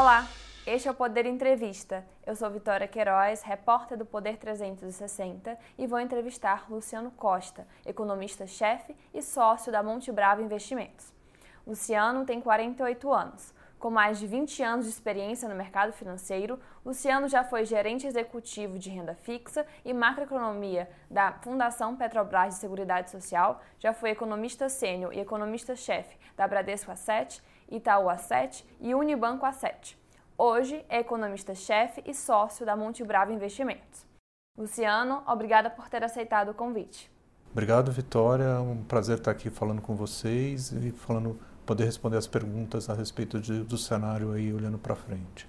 Olá, este é o Poder Entrevista. Eu sou Vitória Queiroz, repórter do Poder 360 e vou entrevistar Luciano Costa, economista-chefe e sócio da Monte Bravo Investimentos. Luciano tem 48 anos. Com mais de 20 anos de experiência no mercado financeiro, Luciano já foi gerente executivo de renda fixa e macroeconomia da Fundação Petrobras de Seguridade Social, já foi economista sênior e economista-chefe da Bradesco Asset, Itaú Asset e Unibanco Asset. Hoje é economista-chefe e sócio da Monte Bravo Investimentos. Luciano, obrigada por ter aceitado o convite. Obrigado, Vitória. É um prazer estar aqui falando com vocês e falando poder responder as perguntas a respeito de, do cenário aí olhando para frente.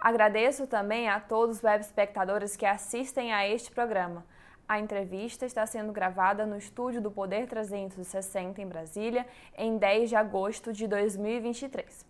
Agradeço também a todos os web espectadores que assistem a este programa. A entrevista está sendo gravada no estúdio do Poder 360 em Brasília em 10 de agosto de 2023.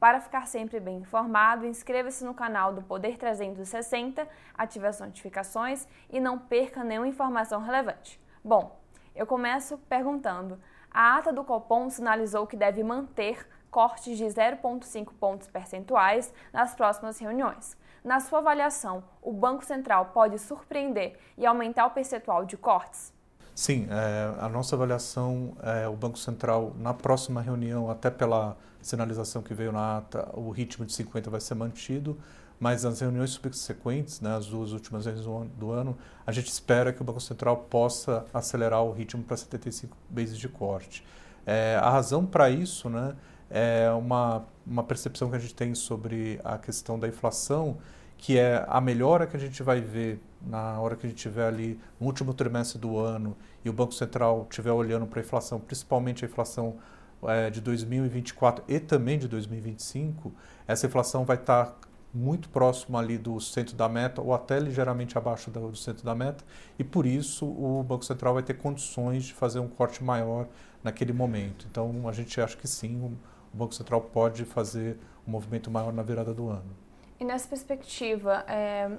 Para ficar sempre bem informado, inscreva-se no canal do Poder 360, ative as notificações e não perca nenhuma informação relevante. Bom, eu começo perguntando: a ata do Copom sinalizou que deve manter cortes de 0,5 pontos percentuais nas próximas reuniões. Na sua avaliação, o Banco Central pode surpreender e aumentar o percentual de cortes? Sim, é, a nossa avaliação é o Banco Central, na próxima reunião, até pela sinalização que veio na ata, o ritmo de 50 vai ser mantido, mas nas reuniões subsequentes, né, as duas últimas reuniões do ano, a gente espera que o Banco Central possa acelerar o ritmo para 75 bases de corte. É, a razão para isso né, é uma, uma percepção que a gente tem sobre a questão da inflação, que é a melhora que a gente vai ver na hora que a gente estiver ali no último trimestre do ano e o Banco Central estiver olhando para a inflação, principalmente a inflação é, de 2024 e também de 2025, essa inflação vai estar tá muito próximo ali do centro da meta ou até ligeiramente abaixo do, centro da meta e por isso o Banco Central vai ter condições de fazer um corte maior naquele momento. Então a gente acha que sim, o Banco Central pode fazer um movimento maior na virada do ano. E nessa perspectiva, é,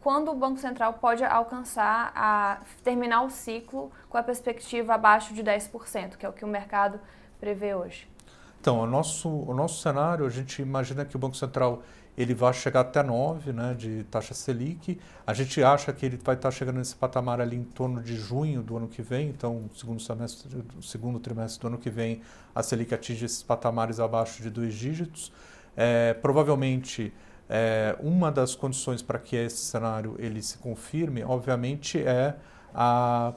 quando o Banco Central pode alcançar a terminar o ciclo com a perspectiva abaixo de 10%, que é o que o mercado prevê hoje? Então, o nosso, o nosso cenário, a gente imagina que o Banco Central ele vai chegar até 9 né, de taxa Selic. A gente acha que ele vai estar chegando nesse patamar ali em torno de junho do ano que vem, então, segundo semestre, segundo trimestre do ano que vem, a Selic atinge esses patamares abaixo de dois dígitos. É, provavelmente, é, uma das condições para que esse cenário ele se confirme, obviamente, é a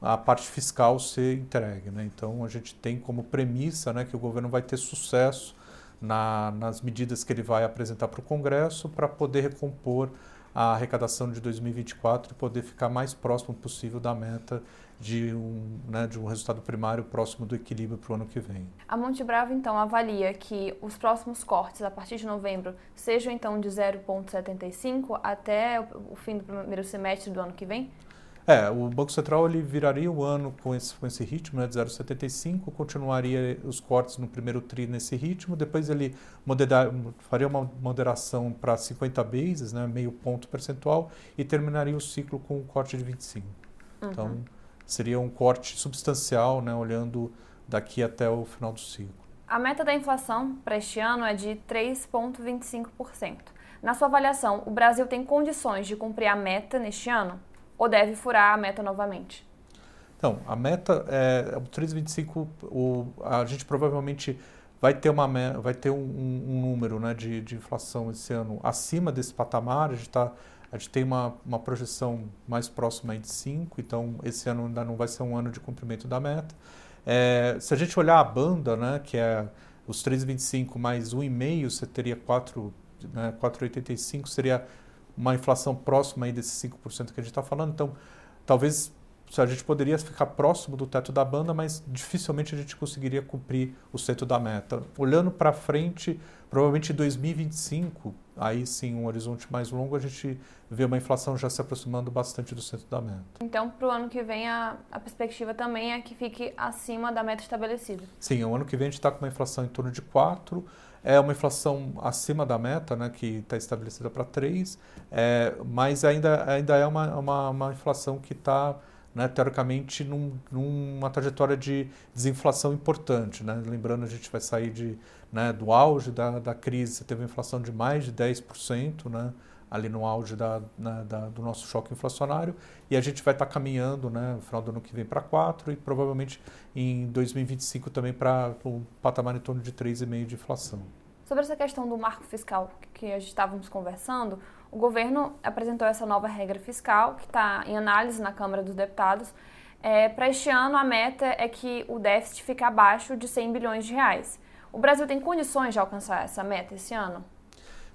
a parte fiscal ser entregue. Né? Então, a gente tem como premissa né, que o governo vai ter sucesso na, nas medidas que ele vai apresentar para o Congresso para poder recompor a arrecadação de 2024 e poder ficar mais próximo possível da meta de um, né, de um resultado primário próximo do equilíbrio para o ano que vem. A Monte Bravo, então, avalia que os próximos cortes, a partir de novembro, sejam então de 0,75 até o fim do primeiro semestre do ano que vem? É, o Banco Central ele viraria o ano com esse, com esse ritmo né, de 0,75, continuaria os cortes no primeiro tri nesse ritmo, depois ele moderar, faria uma moderação para 50 bases, né, meio ponto percentual, e terminaria o ciclo com um corte de 25. Uhum. Então, seria um corte substancial, né, olhando daqui até o final do ciclo. A meta da inflação para este ano é de 3,25%. Na sua avaliação, o Brasil tem condições de cumprir a meta neste ano? Ou deve furar a meta novamente? Então, a meta é o 3,25, o, a gente provavelmente vai ter, uma, vai ter um, um número né, de, de inflação esse ano acima desse patamar, a gente, tá, a gente tem uma, uma projeção mais próxima de 5, então esse ano ainda não vai ser um ano de cumprimento da meta. É, se a gente olhar a banda, né, que é os 3,25 mais 1,5, você teria 4, né, 4,85, seria uma inflação próxima aí desses 5% que a gente está falando. Então, talvez a gente poderia ficar próximo do teto da banda, mas dificilmente a gente conseguiria cumprir o centro da meta. Olhando para frente, provavelmente em 2025, aí sim, um horizonte mais longo, a gente vê uma inflação já se aproximando bastante do centro da meta. Então, para o ano que vem, a, a, perspectiva também é que fique acima da meta estabelecida? Sim, o ano que vem a gente está com uma inflação em torno de 4%, é uma inflação acima da meta, né, que está estabelecida para 3%, é, mas ainda, ainda é uma, uma, uma inflação que está né, teoricamente, num, numa trajetória de desinflação importante. Né? Lembrando, a gente vai sair de, né, do auge da, da crise, você teve uma inflação de mais de 10%, né, ali no auge da, né, da, do nosso choque inflacionário, e a gente vai estar tá caminhando né, no final do ano que vem para 4% e provavelmente em 2025 também para um patamar em torno de 3,5% de inflação. Sobre essa questão do marco fiscal que a gente estávamos conversando, o governo apresentou essa nova regra fiscal que está em análise na Câmara dos Deputados. É, Para este ano, a meta é que o déficit fique abaixo de 100 bilhões de reais. O Brasil tem condições de alcançar essa meta esse ano?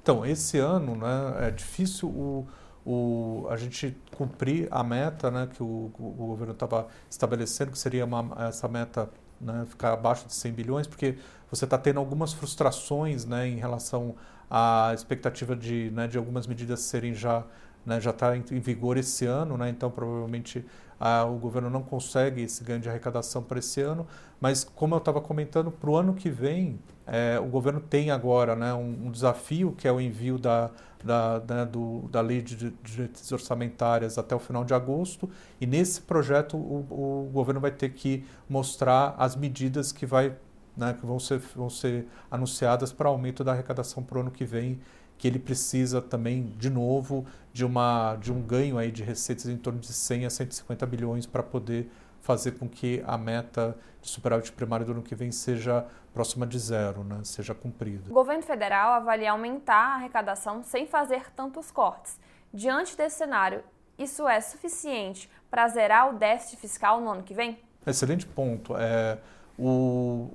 Então, esse ano né, é difícil o, o, a gente cumprir a meta né, que o, o governo estava estabelecendo, que seria uma, essa meta né, ficar abaixo de 100 bilhões, porque você está tendo algumas frustrações né, em relação à expectativa de, né, de algumas medidas serem já né, já está em, vigor esse ano, né, então provavelmente a, o governo não consegue esse ganho de arrecadação para esse ano, mas como eu estava comentando, para o ano que vem, é, o governo tem agora né, um, um, desafio que é o envio da, da, né, do, da lei de diretrizes orçamentárias até o final de agosto, e nesse projeto o, o governo vai ter que mostrar as medidas que vai né, que vão ser, vão ser anunciadas para aumento da arrecadação para o ano que vem, que ele precisa também, de novo, de, uma, de um ganho aí de receitas em torno de 100 a 150 bilhões para poder fazer com que a meta de superávit primário do ano que vem seja próxima de zero, né, seja cumprida. O governo federal avalia aumentar a arrecadação sem fazer tantos cortes. Diante desse cenário, isso é suficiente para zerar o déficit fiscal no ano que vem? Excelente ponto. É, o,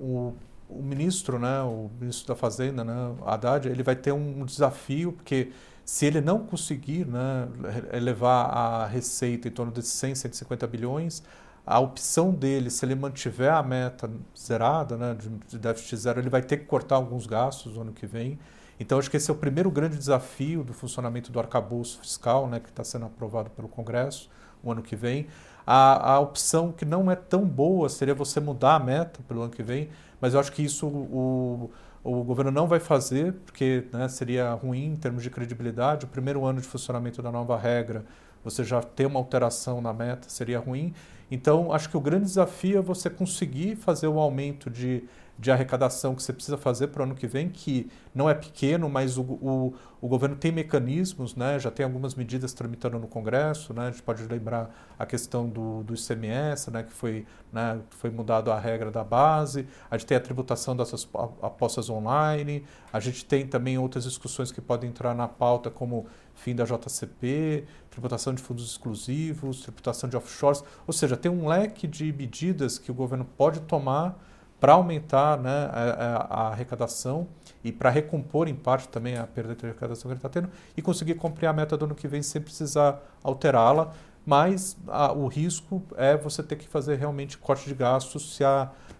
o, o, ministro, né, o ministro da Fazenda, né, Haddad, ele vai ter um desafio, porque se ele não conseguir né, elevar a receita em torno de 100, 150 bilhões, a opção dele, se ele mantiver a meta zerada, né, de déficit zero, ele vai ter que cortar alguns gastos no ano que vem. Então, acho que esse é o primeiro grande desafio do funcionamento do arcabouço fiscal, né, que está sendo aprovado pelo Congresso o ano que vem. A, a opção que não é tão boa seria você mudar a meta pelo ano que vem, mas eu acho que isso o, o governo não vai fazer, porque né, seria ruim em termos de credibilidade. O primeiro ano de funcionamento da nova regra, você já ter uma alteração na meta seria ruim. Então, acho que o grande desafio é você conseguir fazer o aumento de de arrecadação que você precisa fazer para o ano que vem, que não é pequeno, mas o, o, o, governo tem mecanismos, né? já tem algumas medidas tramitando no Congresso, né? a gente pode lembrar a questão do, do ICMS, né? que foi, né? foi mudado a regra da base, a gente tem a tributação dessas apostas online, a gente tem também outras discussões que podem entrar na pauta, como fim da JCP, tributação de fundos exclusivos, tributação de offshores, ou seja, tem um leque de medidas que o governo pode tomar para aumentar né, a, a, arrecadação e para recompor em parte também a perda de arrecadação que ele está tendo e conseguir cumprir a meta do ano que vem sem precisar alterá-la. Mas a, o risco é você ter que fazer realmente corte de gastos se,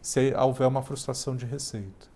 se houver uma frustração de receita.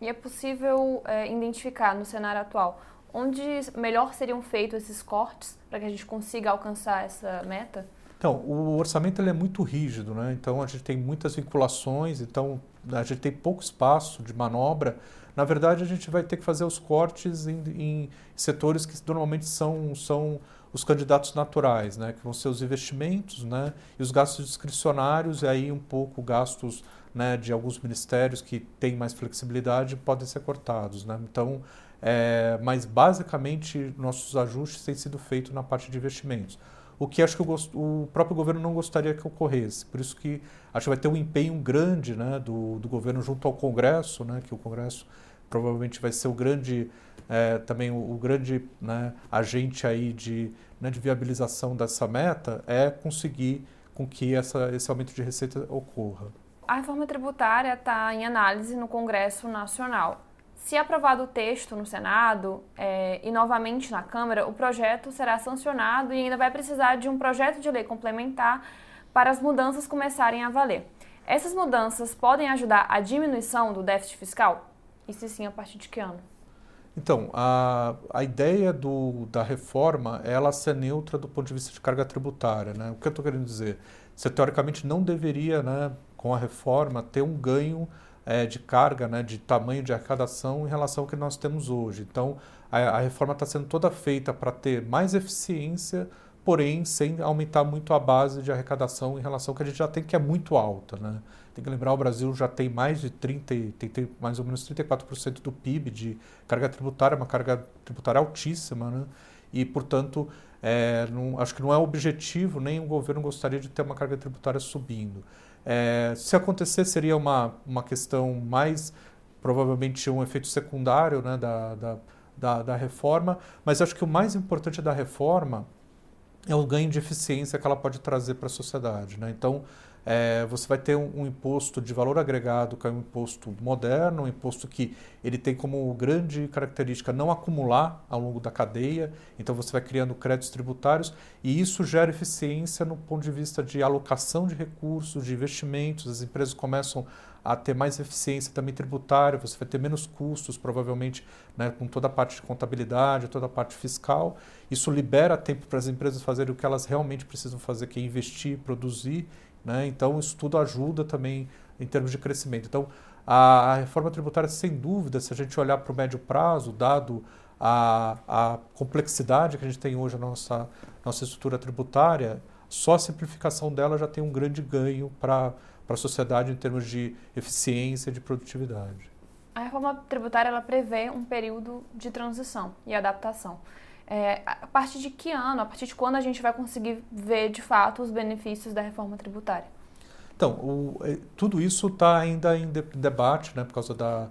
E é possível é, identificar no cenário atual onde melhor seriam feitos esses cortes para que a gente consiga alcançar essa meta? Então, o orçamento ele é muito rígido, né? então a gente tem muitas vinculações, então a gente tem pouco espaço de manobra. Na verdade, a gente vai ter que fazer os cortes em, em setores que normalmente são, são os candidatos naturais, né? que vão ser os investimentos né? e os gastos discricionários, e aí um pouco gastos né, de alguns ministérios que têm mais flexibilidade podem ser cortados. Né? Então, é, mas basicamente nossos ajustes têm sido feitos na parte de investimentos o que acho que o, próprio governo não gostaria que ocorresse. Por isso que acho que vai ter um empenho grande né, do, do governo junto ao Congresso, né, que o Congresso provavelmente vai ser o grande é, também o, o grande né, agente aí de, né, de viabilização dessa meta é conseguir com que essa, esse aumento de receita ocorra. A reforma tributária está em análise no Congresso Nacional. Se aprovado o texto no Senado é, e novamente na Câmara, o projeto será sancionado e ainda vai precisar de um projeto de lei complementar para as mudanças começarem a valer. Essas mudanças podem ajudar a diminuição do déficit fiscal? E se sim, a partir de que ano? Então, a, a ideia do, da reforma é ela ser neutra do ponto de vista de carga tributária. Né? O que eu estou querendo dizer? Você, teoricamente, não deveria, né, com a reforma, ter um ganho é, de carga, né, de tamanho de arrecadação em relação ao que nós temos hoje. Então, a, a reforma está sendo toda feita para ter mais eficiência porém sem aumentar muito a base de arrecadação em relação ao que a gente já tem, que é muito alta. Né? Tem que lembrar, o Brasil já tem mais de 30, tem, tem mais ou menos 34% do PIB de carga tributária, uma carga tributária altíssima, né? e, portanto, é, não, acho que não é objetivo, nem o governo gostaria de ter uma carga tributária subindo. É, se acontecer, seria uma, uma questão mais, provavelmente, um efeito secundário né, da, da, da, da reforma, mas acho que o mais importante da reforma é o ganho de eficiência que ela pode trazer para a sociedade. Né? Então, é, você vai ter um, um, imposto de valor agregado, que é um imposto moderno, um imposto que ele tem como grande característica não acumular ao longo da cadeia, então você vai criando créditos tributários e isso gera eficiência no ponto de vista de alocação de recursos, de investimentos, as empresas começam a ter mais eficiência também tributária, você vai ter menos custos, provavelmente, né, com toda a parte de contabilidade, toda a parte fiscal. Isso libera tempo para as empresas fazerem o que elas realmente precisam fazer, que é investir, produzir né? Então, isso tudo ajuda também em termos de crescimento. Então, a, a reforma tributária, sem dúvida, se a gente olhar para o médio prazo, dado a, a, complexidade que a gente tem hoje na nossa, nossa estrutura tributária, só a simplificação dela já tem um grande ganho para a sociedade em termos de eficiência e de produtividade. A reforma tributária ela prevê um período de transição e adaptação. É, a partir de que ano, a partir de quando a gente vai conseguir ver de fato os benefícios da reforma tributária? Então, o, é, tudo isso está ainda em de, debate, né, por causa da,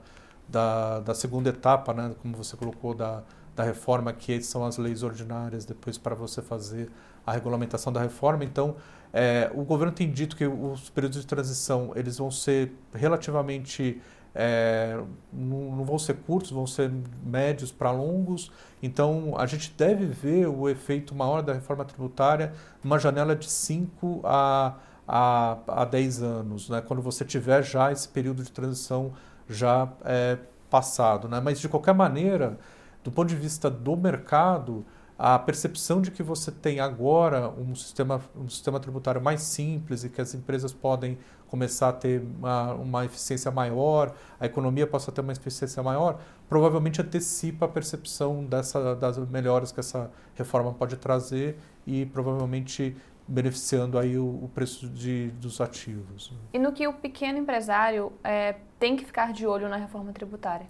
da, da, segunda etapa, né, como você colocou, da, da reforma, que são as leis ordinárias, depois para você fazer a regulamentação da reforma. Então, é, o governo tem dito que os períodos de transição eles vão ser relativamente é, não, não, vão ser curtos, vão ser médios para longos. Então, a gente deve ver o efeito maior da reforma tributária numa janela de 5 a, a, a 10 anos, né? quando você tiver já esse período de transição já é, passado. Né? Mas, de qualquer maneira, do ponto de vista do mercado, a percepção de que você tem agora um sistema, um sistema tributário mais simples e que as empresas podem começar a ter uma, uma eficiência maior, a economia possa ter uma eficiência maior, provavelmente antecipa a percepção dessa, das melhoras que essa reforma pode trazer e provavelmente beneficiando aí o, o preço de, dos ativos. E no que o pequeno empresário é, tem que ficar de olho na reforma tributária?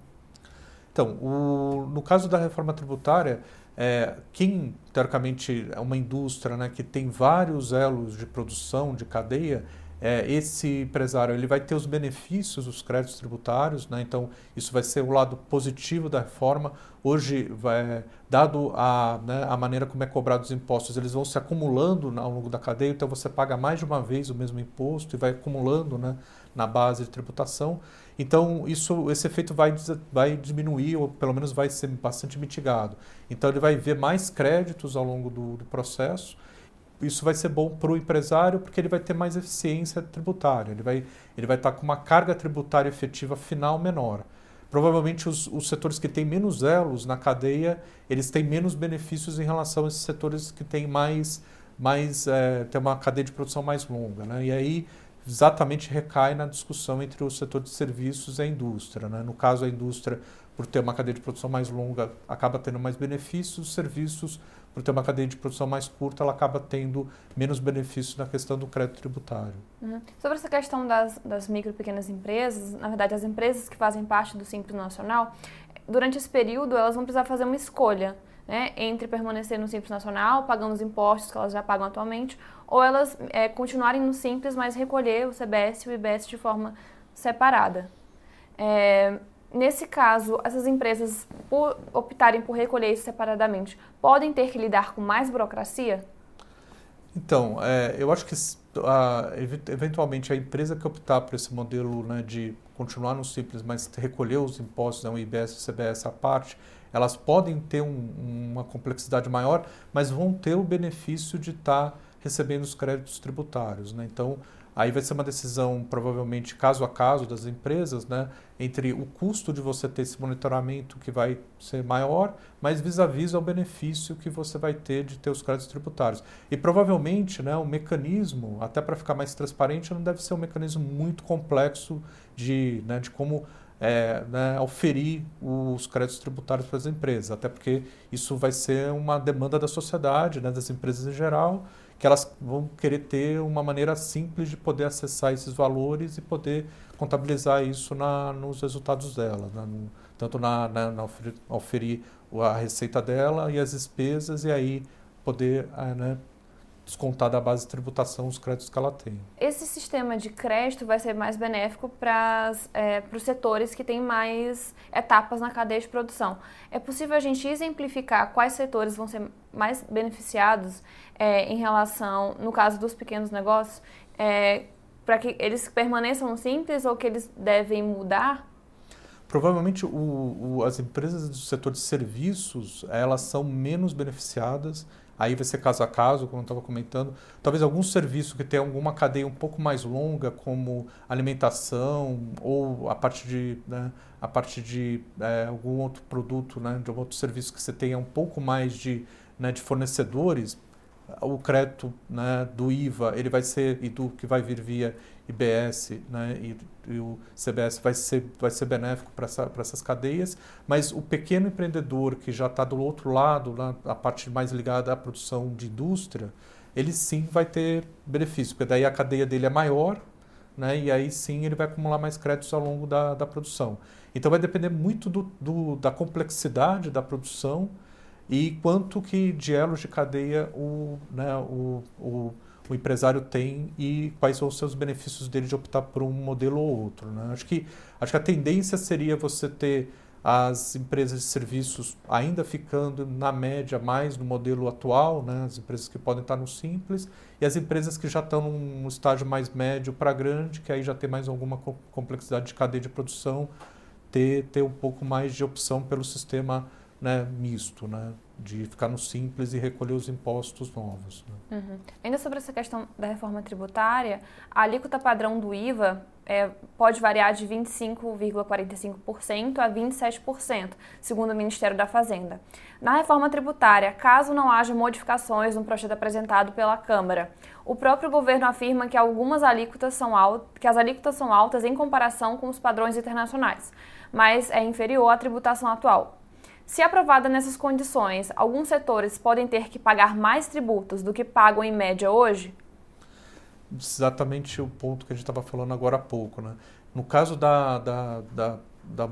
Então, o, no caso da reforma tributária, é, quem, teoricamente, é uma indústria né, que tem vários elos de produção, de cadeia, é, esse empresário ele vai ter os benefícios dos créditos tributários, né? então isso vai ser o lado positivo da reforma. Hoje, vai, dado a, né, a maneira como é cobrado os impostos, eles vão se acumulando ao longo da cadeia, então você paga mais de uma vez o mesmo imposto e vai acumulando né, na base de tributação. Então, isso, esse efeito vai, vai diminuir, ou pelo menos vai ser bastante mitigado. Então, ele vai ver mais créditos ao longo do, do processo isso vai ser bom para o empresário porque ele vai ter mais eficiência tributária, ele vai, ele vai estar com uma carga tributária efetiva final menor. Provavelmente os, os setores que têm menos elos na cadeia, eles têm menos benefícios em relação a esses setores que têm mais, mais é, tem uma cadeia de produção mais longa. Né? E aí exatamente recai na discussão entre o setor de serviços e a indústria. Né? No caso, a indústria, por ter uma cadeia de produção mais longa, acaba tendo mais benefícios, os serviços por ter uma cadeia de produção mais curta, ela acaba tendo menos benefícios na questão do crédito tributário. Uhum. Sobre essa questão das, das micro e pequenas empresas, na verdade, as empresas que fazem parte do Simples Nacional, durante esse período, elas vão precisar fazer uma escolha né, entre permanecer no Simples Nacional, pagando os impostos que elas já pagam atualmente, ou elas é, continuarem no Simples, mas recolher o CBS e o IBS de forma separada. É, Nesse caso, essas empresas, por optarem por recolher isso separadamente, podem ter que lidar com mais burocracia? Então, é, eu acho que a, eventualmente a empresa que optar por esse modelo né, de continuar no simples, mas recolher os impostos, né, o IBS e o CBS à parte, elas podem ter um, uma complexidade maior, mas vão ter o benefício de estar tá recebendo os créditos tributários. Né? Então, Aí vai ser uma decisão, provavelmente, caso a caso das empresas, né, entre o custo de você ter esse monitoramento que vai ser maior, mas vis-à-vis ao benefício que você vai ter de ter os créditos tributários. E provavelmente né, o mecanismo, até para ficar mais transparente, não deve ser um mecanismo muito complexo de, né, de como é, né, oferir os créditos tributários para as empresas, até porque isso vai ser uma demanda da sociedade, né, das empresas em geral, que elas vão querer ter uma maneira simples de poder acessar esses valores e poder contabilizar isso na, nos resultados dela, né, tanto na, na, na oferir, oferir, a receita dela e as despesas e aí poder é, né, descontar da base de tributação os créditos que ela tem. Esse sistema de crédito vai ser mais benéfico para é, os setores que têm mais etapas na cadeia de produção. É possível a gente exemplificar quais setores vão ser mais beneficiados é, em relação, no caso dos pequenos negócios, é, para que eles permaneçam simples ou que eles devem mudar? Provavelmente o, o, as empresas do setor de serviços elas são menos beneficiadas Aí vai ser caso a caso, como eu estava comentando. Talvez algum serviço que tenha alguma cadeia um pouco mais longa, como alimentação ou a parte de, né, a parte de é, algum outro produto, né, de algum outro serviço que você tenha um pouco mais de, né, de fornecedores, o crédito né, do IVA ele vai ser e do que vai vir via IBS né, e, e o CBS vai ser, vai ser benéfico para essa, essas cadeias, mas o pequeno empreendedor que já está do outro lado, na, a parte mais ligada à produção de indústria, ele sim vai ter benefício, porque daí a cadeia dele é maior né, e aí sim ele vai acumular mais créditos ao longo da, da produção. Então vai depender muito do, do da complexidade da produção e quanto que de elos de cadeia o, né, o, o, o, empresário tem e quais são os seus benefícios dele de optar por um modelo ou outro. Né? Acho, que, acho que a tendência seria você ter as empresas de serviços ainda ficando na média mais no modelo atual, né? as empresas que podem estar no simples, e as empresas que já estão num estágio mais médio para grande, que aí já tem mais alguma complexidade de cadeia de produção, ter, ter um pouco mais de opção pelo sistema né, misto, né, de ficar no simples e recolher os impostos novos. Né. Uhum. Ainda sobre essa questão da reforma tributária, a alíquota padrão do IVA é, pode variar de 25,45% a 27%, segundo o Ministério da Fazenda. Na reforma tributária, caso não haja modificações no projeto apresentado pela Câmara, o próprio governo afirma que algumas alíquotas são altas, que as alíquotas são altas em comparação com os padrões internacionais, mas é inferior à tributação atual. Se aprovada nessas condições, alguns setores podem ter que pagar mais tributos do que pagam em média hoje? Exatamente o ponto que a gente estava falando agora há pouco. Né? No caso da, da, da, da,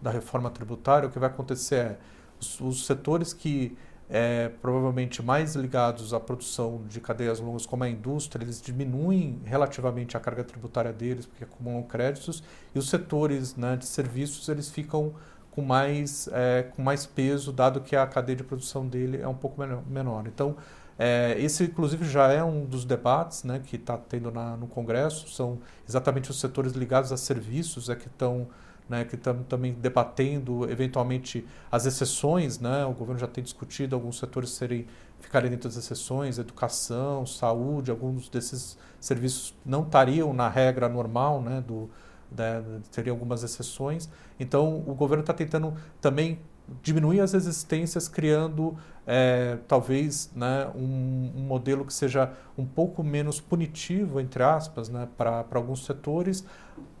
da reforma tributária, o que vai acontecer é os, os setores que é, provavelmente mais ligados à produção de cadeias longas, como a indústria, eles diminuem relativamente a carga tributária deles, porque acumulam créditos, e os setores né, de serviços eles ficam com mais, é, com mais peso, dado que a cadeia de produção dele é um pouco menor. Então, é, esse, inclusive, já é um dos debates né, que está tendo na, no Congresso, são exatamente os setores ligados a serviços é, que estão né, que estão também debatendo eventualmente as exceções, né, o governo já tem discutido alguns setores serem ficarem dentro das exceções, educação, saúde, alguns desses serviços não estariam na regra normal né, do, né, teria algumas exceções. Então, o governo está tentando também diminuir as resistências, criando é, talvez né, um, um, modelo que seja um pouco menos punitivo, entre aspas, né, para alguns setores,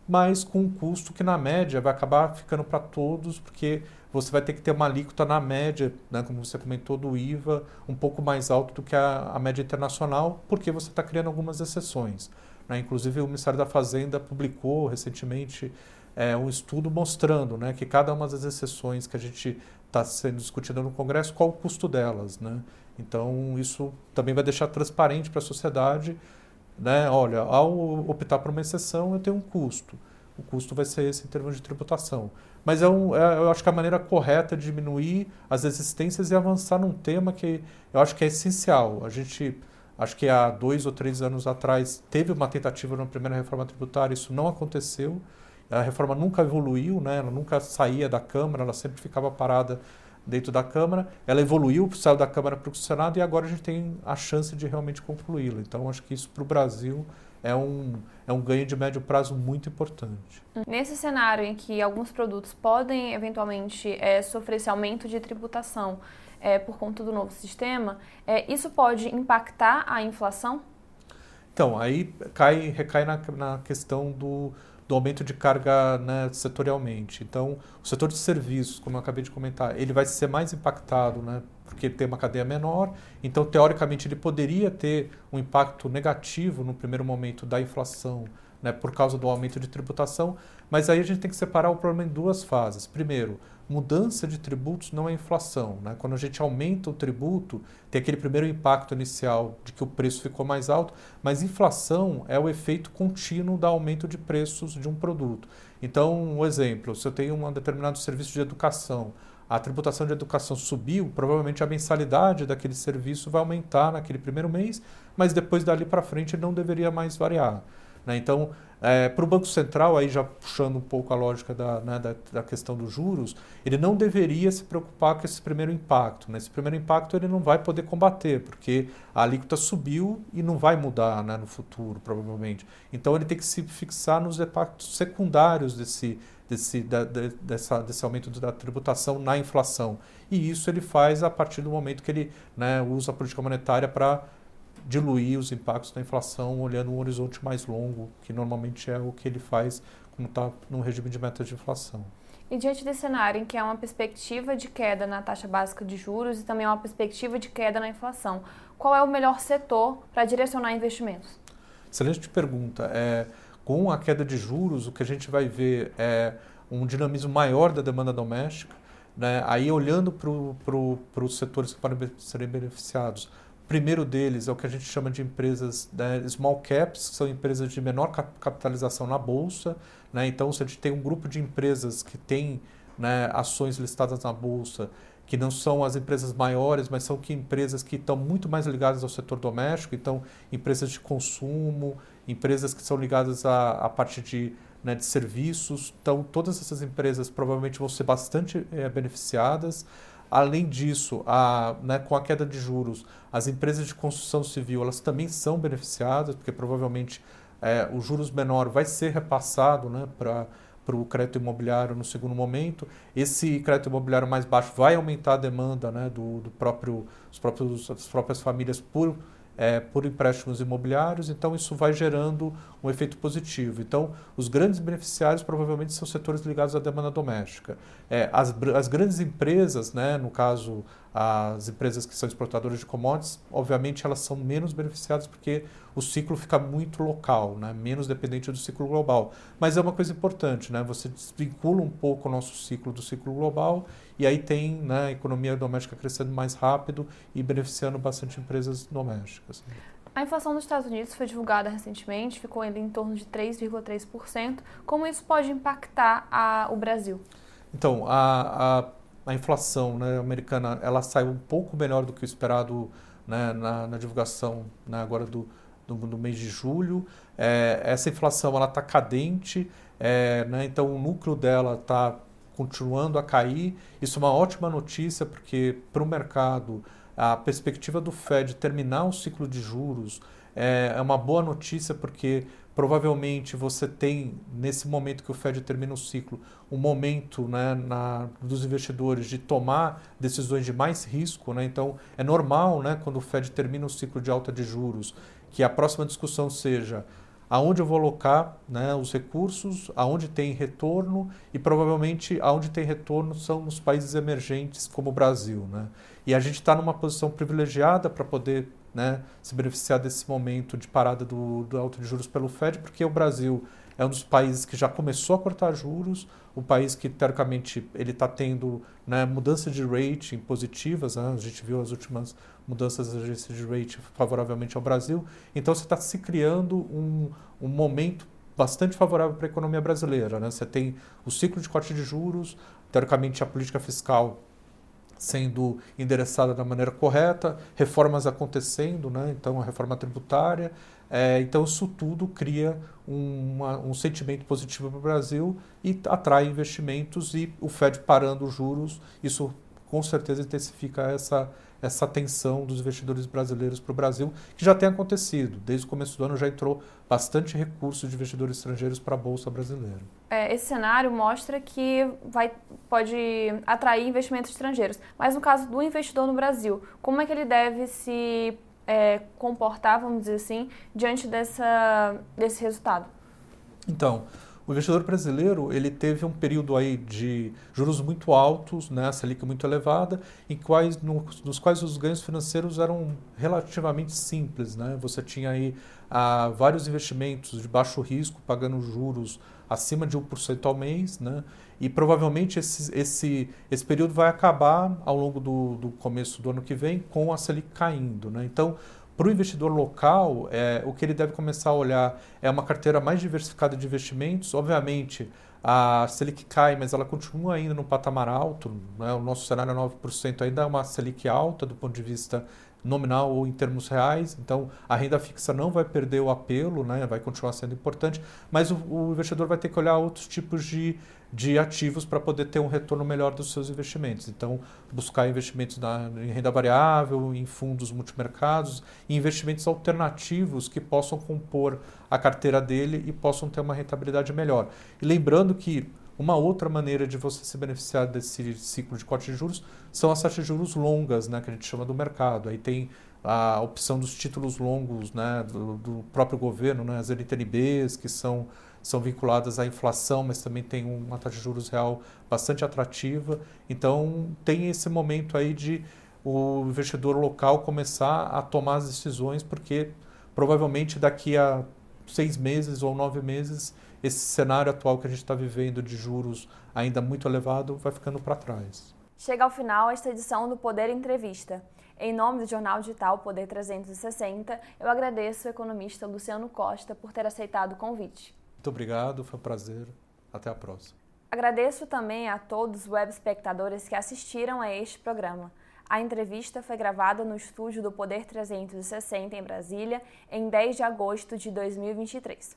mas com um custo que, na média, vai acabar ficando para todos, porque você vai ter que ter uma alíquota na média, né, como você comentou, do IVA, um pouco mais alto do que a, a média internacional, porque você está criando algumas exceções. Né? Inclusive, o Ministério da Fazenda publicou recentemente é, um estudo mostrando né, que cada uma das exceções que a gente está sendo discutida no Congresso, qual o custo delas. Né? Então, isso também vai deixar transparente para a sociedade. Né? Olha, ao optar por uma exceção, eu tenho um custo. O custo vai ser esse em termos de tributação. Mas é um, é, eu acho que a maneira correta de diminuir as existências e avançar num tema que eu acho que é essencial. A gente Acho que há dois ou três anos atrás teve uma tentativa na primeira reforma tributária, isso não aconteceu. A reforma nunca evoluiu, né? ela nunca saía da Câmara, ela sempre ficava parada dentro da Câmara. Ela evoluiu, saiu da Câmara para o Senado e agora a gente tem a chance de realmente concluí-la. Então, acho que isso para o Brasil é um, é um ganho de médio prazo muito importante. Nesse cenário em que alguns produtos podem eventualmente é, sofrer esse aumento de tributação, é, por conta do novo sistema, é, isso pode impactar a inflação? Então, aí cai, recai na, na questão do, do aumento de carga né, setorialmente. Então, o setor de serviços, como eu acabei de comentar, ele vai ser mais impactado, né, porque tem uma cadeia menor. Então, teoricamente, ele poderia ter um impacto negativo no primeiro momento da inflação, né, por causa do aumento de tributação. Mas aí a gente tem que separar o problema em duas fases. Primeiro, mudança de tributos não é inflação. Né? Quando a gente aumenta o tributo, tem aquele primeiro impacto inicial de que o preço ficou mais alto, mas inflação é o efeito contínuo do aumento de preços de um produto. Então, um exemplo, se eu tenho um determinado serviço de educação, a tributação de educação subiu, provavelmente a mensalidade daquele serviço vai aumentar naquele primeiro mês, mas depois dali para frente não deveria mais variar. Né? Então, é, para o Banco Central, aí já puxando um pouco a lógica da, né, da, da, questão dos juros, ele não deveria se preocupar com esse primeiro impacto. Né? Esse primeiro impacto ele não vai poder combater, porque a alíquota subiu e não vai mudar né, no futuro, provavelmente. Então ele tem que se fixar nos impactos secundários desse, desse, da, dessa, desse aumento da tributação na inflação. E isso ele faz a partir do momento que ele né, usa a política monetária para diluir os impactos da inflação olhando um horizonte mais longo, que normalmente é o que ele faz quando está num regime de metas de inflação. E diante desse cenário em que há uma perspectiva de queda na taxa básica de juros e também uma perspectiva de queda na inflação, qual é o melhor setor para direcionar investimentos? Excelente pergunta. É, com a queda de juros, o que a gente vai ver é um dinamismo maior da demanda doméstica. Né? Aí, olhando para os setores que podem serem beneficiados, primeiro deles é o que a gente chama de empresas né, small caps, que são empresas de menor capitalização na bolsa. Né? Então, se a gente tem um grupo de empresas que tem né, ações listadas na bolsa, que não são as empresas maiores, mas são que empresas que estão muito mais ligadas ao setor doméstico, então empresas de consumo, empresas que são ligadas à, à parte de, né, de serviços. Então, todas essas empresas provavelmente vão ser bastante é, beneficiadas. Além disso, a, né, com a queda de juros, as empresas de construção civil elas também são beneficiadas, porque provavelmente é, o juros menor vai ser repassado né, para para o crédito imobiliário no segundo momento. Esse crédito imobiliário mais baixo vai aumentar a demanda né, do, do próprio, os próprios, as próprias famílias por é, por empréstimos imobiliários, então isso vai gerando um efeito positivo. Então, os grandes beneficiários provavelmente são setores ligados à demanda doméstica. É, as, as grandes empresas, né, no caso as empresas que são exportadoras de commodities, obviamente elas são menos beneficiadas porque o ciclo fica muito local, né? menos dependente do ciclo global. Mas é uma coisa importante, né? você desvincula um pouco o nosso ciclo do ciclo global e aí tem né, a economia doméstica crescendo mais rápido e beneficiando bastante empresas domésticas. A inflação nos Estados Unidos foi divulgada recentemente, ficou em torno de 3,3%. Como isso pode impactar a, o Brasil? Então, a, a a inflação né, americana ela saiu um pouco melhor do que o esperado né, na, na, divulgação né, agora do, do, do, mês de julho. É, essa inflação ela está cadente, é, né, então o núcleo dela está continuando a cair. Isso é uma ótima notícia porque para o mercado a perspectiva do Fed terminar o ciclo de juros é, é uma boa notícia porque provavelmente você tem, nesse momento que o Fed termina o ciclo, um momento né, na, dos investidores de tomar decisões de mais risco. Né? Então, é normal, né, quando o Fed termina o ciclo de alta de juros, que a próxima discussão seja aonde eu vou alocar né, os recursos, aonde tem retorno e provavelmente aonde tem retorno são nos países emergentes como o Brasil. Né? E a gente está numa posição privilegiada para poder né, se beneficiar desse momento de parada do, do alto de juros pelo Fed, porque o Brasil é um dos países que já começou a cortar juros, o país que, teoricamente, ele está tendo né, mudança de rating positivas, né? a gente viu as últimas mudanças das agências de rating favoravelmente ao Brasil, então você está se criando um, um momento bastante favorável para a economia brasileira. Né? Você tem o ciclo de corte de juros, teoricamente a política fiscal sendo endereçada da maneira correta, reformas acontecendo, né? então a reforma tributária. É, então isso tudo cria uma, um sentimento positivo para o Brasil e atrai investimentos e o Fed parando os juros, isso com certeza intensifica essa, essa atenção dos investidores brasileiros para o Brasil, que já tem acontecido. Desde o começo do ano já entrou bastante recursos de investidores estrangeiros para a Bolsa brasileira. É, esse cenário mostra que vai, pode atrair investimentos estrangeiros. Mas no caso do investidor no Brasil, como é que ele deve se é, comportar, vamos dizer assim, diante dessa, desse resultado? Então, o investidor brasileiro ele teve um período aí de juros muito altos, né, Selic muito elevada, em quais, no, nos quais os ganhos financeiros eram relativamente simples. Né? Você tinha aí ah, vários investimentos de baixo risco pagando juros acima de 1% ao mês, né? e provavelmente esse, esse, esse período vai acabar ao longo do, do começo do ano que vem com a Selic caindo. Né? Então, para o investidor local, é, o que ele deve começar a olhar é uma carteira mais diversificada de investimentos. Obviamente, a Selic cai, mas ela continua ainda no patamar alto. Né? O nosso cenário é 9%, ainda é uma Selic alta do ponto de vista nominal ou em termos reais. Então, a renda fixa não vai perder o apelo, né? vai continuar sendo importante, mas o, o investidor vai ter que olhar outros tipos de, de ativos para poder ter um retorno melhor dos seus investimentos. Então, buscar investimentos na, em renda variável, em fundos multimercados, investimentos alternativos que possam compor a carteira dele e possam ter uma rentabilidade melhor. E lembrando que uma outra maneira de você se beneficiar desse ciclo de corte de juros são as taxas de juros longas, né, que a gente chama do mercado. Aí tem a opção dos títulos longos né, do, do próprio governo, né, as NTNBs, que são, são vinculadas à inflação, mas também tem uma taxa de juros real bastante atrativa. Então, tem esse momento aí de o investidor local começar a tomar as decisões, porque provavelmente daqui a seis meses ou nove meses esse cenário atual que a gente está vivendo de juros ainda muito elevado vai ficando para trás. Chega ao final esta edição do Poder Entrevista. Em nome do jornal digital Poder 360, eu agradeço o economista Luciano Costa por ter aceitado o convite. Muito obrigado, foi um prazer. Até a próxima. Agradeço também a todos os web espectadores que assistiram a este programa. A entrevista foi gravada no estúdio do Poder 360 em Brasília em 10 de agosto de 2023.